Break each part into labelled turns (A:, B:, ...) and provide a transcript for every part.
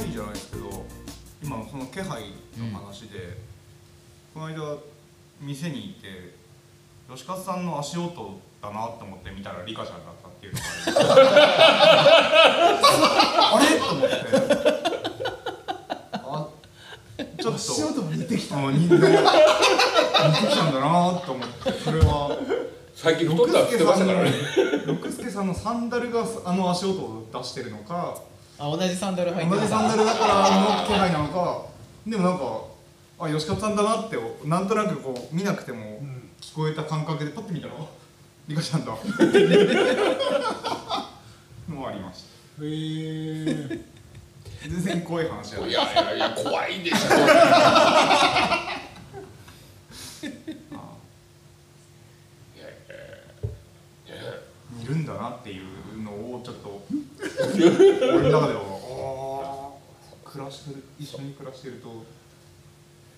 A: 配じゃないですけど今のその気配の話で、この間店に行って吉勝さんの足音だなと思って見たらリカちゃんだったっていうのがあ れ？と思って。あちょっと
B: 足音も似てきた。
A: あ似て似てきたんだなと思ってそれは。
C: 最近太ったって言ってましたからね。
A: 六助さんのサンダルがあの足音を出してるのか
D: あ同じサンダル履いて
A: 同じサンダルだからの気配なのかでもなんかあ吉勝さんだなってなんとなくこう見なくても聞こえた感覚でパッて見たらあリカちゃんだ。もありました。
B: へえ。
A: 全然怖い話じゃな。い
C: いやいやいや怖いでしょ。
A: あ
C: いやいやいや。
A: 見るんだなっていうのをちょっと俺の中ではああ暮らしてる一緒に暮らしてると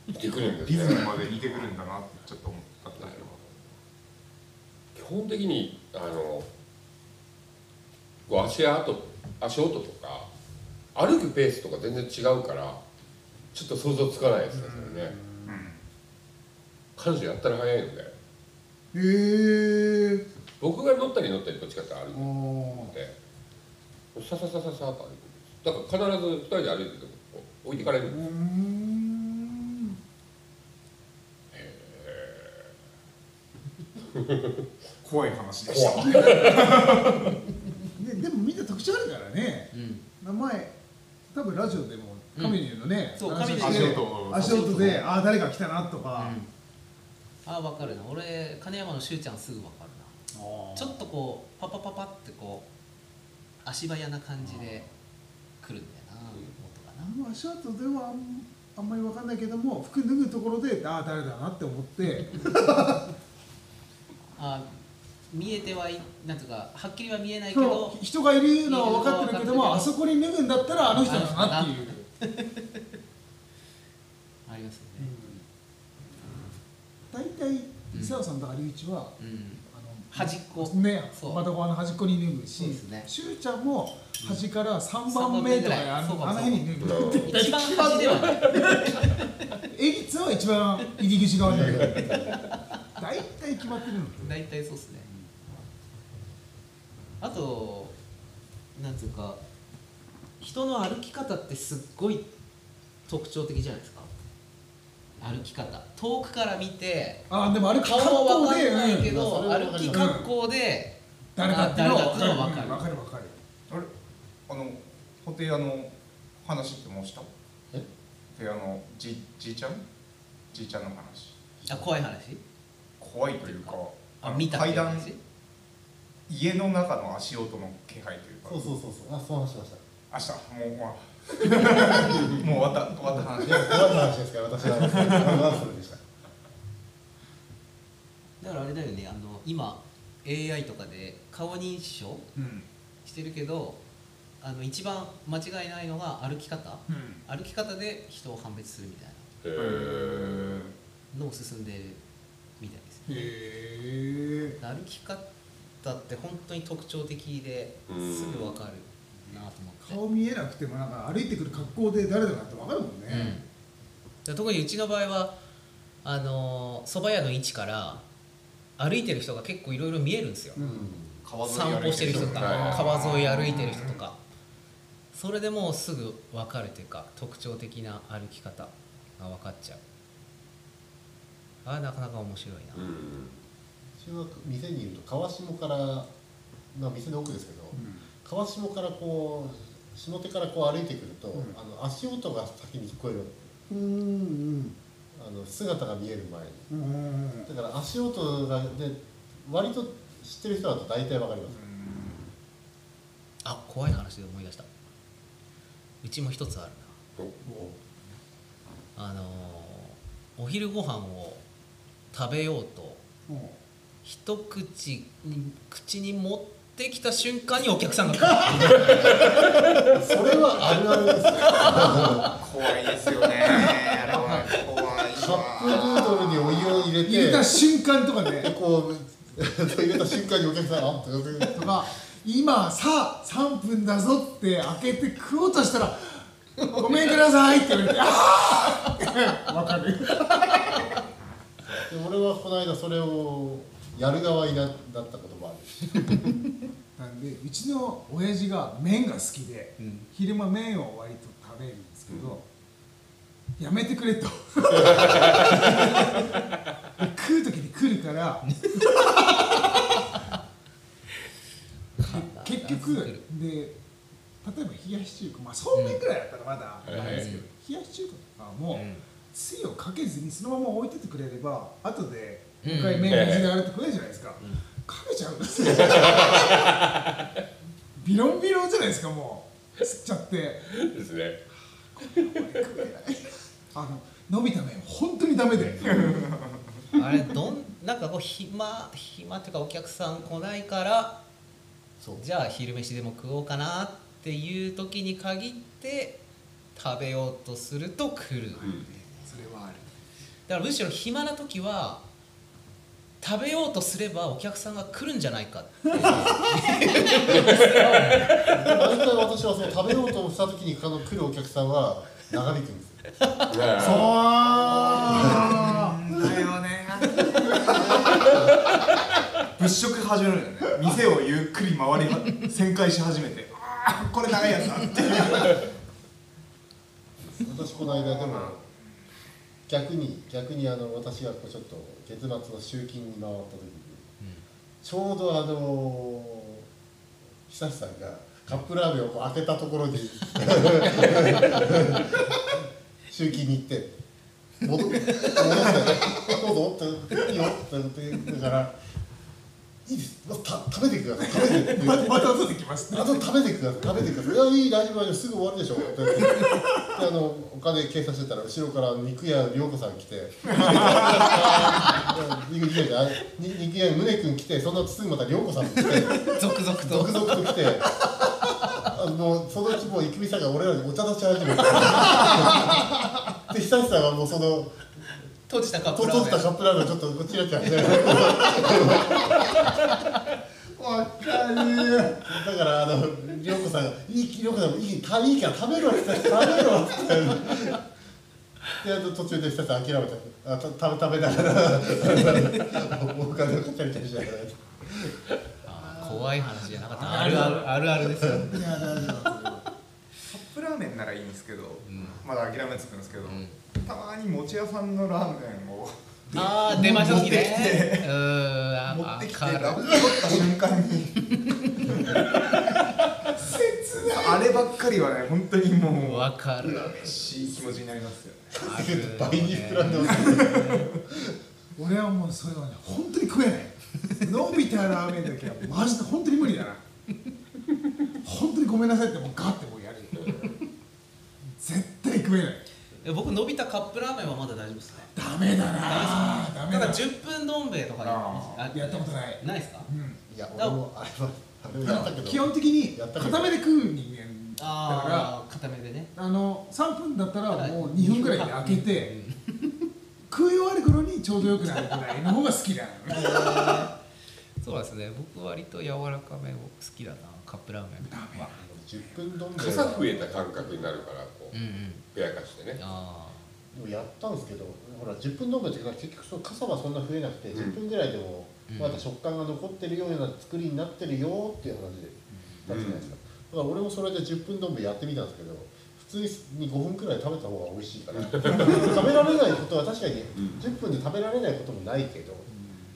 C: 似てくるんです
A: リズム
C: ね
A: まで似てくるんだなってちょっと思ったんだけど。
C: 基本的にあのこう足跡足音とか歩くペースとか全然違うからちょっと想像つかないですねそれね。
A: うん。
C: 彼女やったら早いので
B: へえ
C: 僕が乗ったり乗ったりどっちかって歩いて
B: お
C: てさささささっと歩いてるだから必ず二人で歩いてても置いてかれるん
B: う
C: です。
B: ん
A: 怖い話でした。
C: 怖い。
B: ででもみんな特徴あるからね。
D: うん。
B: 名前多分ラジオでもカメニューのね、
D: そう
B: 話
D: カメニュー
B: して
A: 足音
B: 足音で。ああ誰か来たなとか、
D: あ分かるな。俺金山のしゅうちゃんすぐ分かるな。ちょっとこうパパパパってこう足早な感じで来るんだよな音がな。
B: 足音ではあんあんまり分かんないけども服脱ぐところでああ誰だなって思って。
D: あ見えてはいなんていうかはっきりは見えないけ
B: そ
D: ど
B: う人がいるのは分かってるけどもあそこに脱ぐんだったらあの人だなっていう、
D: ありますよね
B: 大体伊沢さんと有内は、
D: うん端っこ。
B: ね。
D: そう。
B: 窓側の端っこに脱ぐし。
D: ね。
B: しゅうちゃんも端から3番目とかあのあの辺に脱ぐ。
C: うん
D: 一番端ではない。
B: エギツは一番入り口側に脱ぐ大体決まってるの
D: 大体そうっすね。あとなんつうか人の歩き方ってすっごい特徴的じゃないですか歩き方。遠くから見て
B: あでもあれ
D: 顔は分かんないけ
B: うん。
D: ど、
E: うん
D: 歩き格好で、
B: 誰かっていうのは
D: あ誰かっていうのは分かる。
B: 分かる分かる。
A: あれあの布袋屋の話ってもうした
E: え？
A: 布袋屋のじじいちゃん？じいちゃんの話。
D: あ怖い話？
A: 怖いというかの
D: あ見た
A: 階段家の中の足音の気配というか。
E: そうそうそうそう。あそう話しました。
A: 明日もうまあ もう終わった終わった話。
E: いや怖い話ですから私は話するでした。
D: だからあれだよねあの今 AI とかで顔認証
A: うん
D: してるけどあの一番間違いないのが歩き方。
A: うん。
D: 歩き方で人を判別するみたいな。のを進んでるみたいですね。
B: へえ
D: 歩き方って本当に特徴的で
C: うん。
D: すぐ分かるなと思って。
B: 顔見えなくてもなんか歩いてくる格好で誰だかって分かるもん
D: うん。
B: ね、
D: で特にうちの場合はあの蕎麦屋の位置から歩いてる人が結構いろいろ見えるんですよ、
B: うん。
A: 川沿い
D: 散歩してる人とか
C: はい。
D: 川沿い歩いてる人とか。それでもうすぐ分かるというか特徴的な歩き方が分かっちゃう。あなかなか面白いな、
C: うん
E: 中学店にいると川下から、まあ、店の奥ですけど、川下からこう下手からこう歩いてくると、
B: うん。
E: あの足音が先に聞こえる。
B: うんうん
E: あの姿が見える前に。
B: うんうん
E: だから足音がで割と知ってる人だと大体わかります、
D: あ怖い話で思い出した。うちも一つあるな。あのーお昼ご飯を食べようと
B: うん。
D: 一口に口に持ってきた瞬間にお客さんが来る。
E: それはあるあるですよ。
A: 怖いですよね。あれは怖い
E: カップヌードルにお湯を入れて。
B: 入れた瞬間とかね
E: でこう入れた瞬間にお客さんあっと
B: か今さあ3分だぞって開けて食おうとしたらごめんくださいって言われてああわかる。
E: で俺はこの間それをやる側になだったこともある
B: なんでうちの親父が麺が好きで、
D: うん。
B: 昼間麺を割と食べるんですけど、やめてくれと。食う時に来るから 結局で例えば冷やし中華まあそうめんぐらいだったらまだ
C: うん
B: あれですけど、冷やし中華とかも、つゆをかけずにそのまま置いててくれれば後でもう一回麺水で洗ってくれるじゃないですか、かけちゃうんですよ。ビロンビロンじゃないですかもう。吸っちゃって。
C: ですね。
B: あの伸びた麺本当にダメで。
D: あれどんなんかこう暇暇っていうかお客さん来ないから
E: そう。
D: じゃあ昼飯でも食おうかなっていう時に限って食べようとすると来る、
B: それはある。
D: だからむしろ暇な時は食べようとすればお客さんが来るんじゃないかって。
E: 毎回私はその食べようとした時にあの来るお客さんは長引くんですよ。
A: そう。だよね。物色始めるよね。店をゆっくり回り旋回し始めて。ああこれ長いやつだって。
E: 私この間でも逆に逆にあの私がこうちょっと月末の集金に回った時に、ちょうどあの久志さんがカップラーメンをこう開けたところに集金に行って戻戻って「どうぞ」って「いいよ」って言ってだから「いいです。また食べてください。食べて」って言って
B: また後で来ます。
E: あと食べてください。食べてください。いやいい大丈夫大丈夫すぐ終わるでしょって言って。であのお金計算してたら後ろから肉屋涼子さん来て。肉肉屋肉屋宗君来てその後すぐまた涼子さん来て。
D: 続々と。
E: 続々と来て。あのそのうちもう郁美さんが俺らにお茶出し始めて。で久志さんはもうその
D: 閉じたカッ
E: と閉じた
D: プラーメン。
E: カップラーメンをちょっとこっちらちゃって
B: わかる
E: だからあの涼子さんが「いい涼子さんもいいたいいから食べろ」って食べろってであの途中で久さん諦めてあた食べ食べながらお金をかけたりしながら
D: 怖い話じゃなかったあるあるあるあるですよ、ね
B: いやだだ
A: カップラーメンならいいんですけど、
D: うん
A: まだ諦めつくんですけど、
D: うん
A: たまに餅屋さんのラーメンを
D: ああ出ました時ね
A: 持ってきて
D: わかる
A: ラップ取った瞬間にあればっかりはね本当にもう
D: わかる。
A: 嬉しい気持ちになりますよね。
E: 倍に膨らんでます
B: 俺はもうそれはね本当に食えない。伸びたラーメンだけはマジで本当に無理だな。本当にごめんなさいってもうガッてもうやる。絶対食えない。
D: 僕伸びたカップラーメンはまだ大丈夫ですね
B: ダメだな。ダメだ
D: ただ10分どん兵衛とか
B: やったことない。
D: ないですか？
B: うん。
E: いや俺もあれは
B: 基本的に固めで食う人間だから。
D: 固めでね。
B: あの3分だったらもう2分ぐらいで開けて
D: うん。
B: 食い終わる頃にちょうどよくなるぐらいの方が好きだ
D: そうですね。僕割と柔らかめを好きだな。カップラーメンは。
E: 10分どん兵衛
C: 傘増えた感覚になるからこう
D: うんうん。
C: ふやかしてね。
D: あ
E: でもやったんですけどほら10分どん兵衛って結局その傘はそんな増えなくて、
C: うん
E: 10分ぐらいでも
D: うん
E: まだ食感が残ってるような作りになってるよっていう話でだったじゃないですか、だから俺もそれで10分どん兵衛やってみたんですけど普通に5分くらい食べた方が美味しいから食べられないことは確かに
C: うん。
E: 10分で食べられないこともないけど、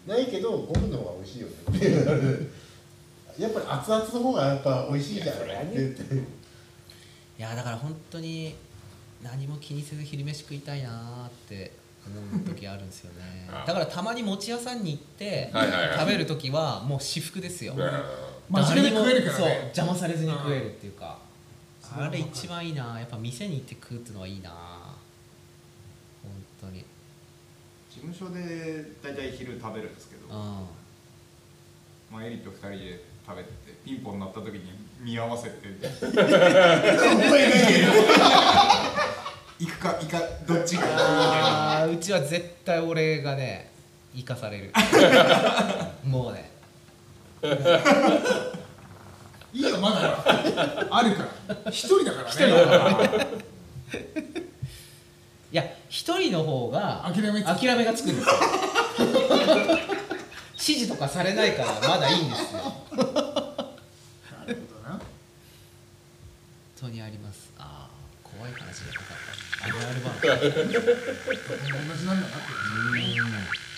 E: ないけど5分の方が美味しいよねっていうやっぱり熱々の方がやっぱ美味しいじゃんって。
D: いやだから本当に何も気にせず昼飯食いたいなーって思う時あるんですよね。
C: あ
D: だからたまに餅屋さんに行って食べる時はもう私服ですよ。
C: うん。
B: 真面目に食えるから
D: そう
B: ね
D: 邪魔されずに食えるっていうか、
B: うん。
D: あれ一番いいな。やっぱ店に行って食うってのはいいな。本当に。
A: 事務所で大体昼食べるんですけど、
D: うん。
A: まあ、エリと2人で食べててピンポン鳴った時に見合わせて 行くか行かどっちか。
D: あうちは絶対俺がね行かされる。もうね。
B: いいよまだ。あるから。一人だからね。
D: いや一人の方が
B: 諦め
D: 諦めがつくんですよ。指示とかされないからまだいいんですよ。
B: なるほどな。
D: 本当にあります。ああ怖い話がなかった。あるある話
B: 同じなんだなって。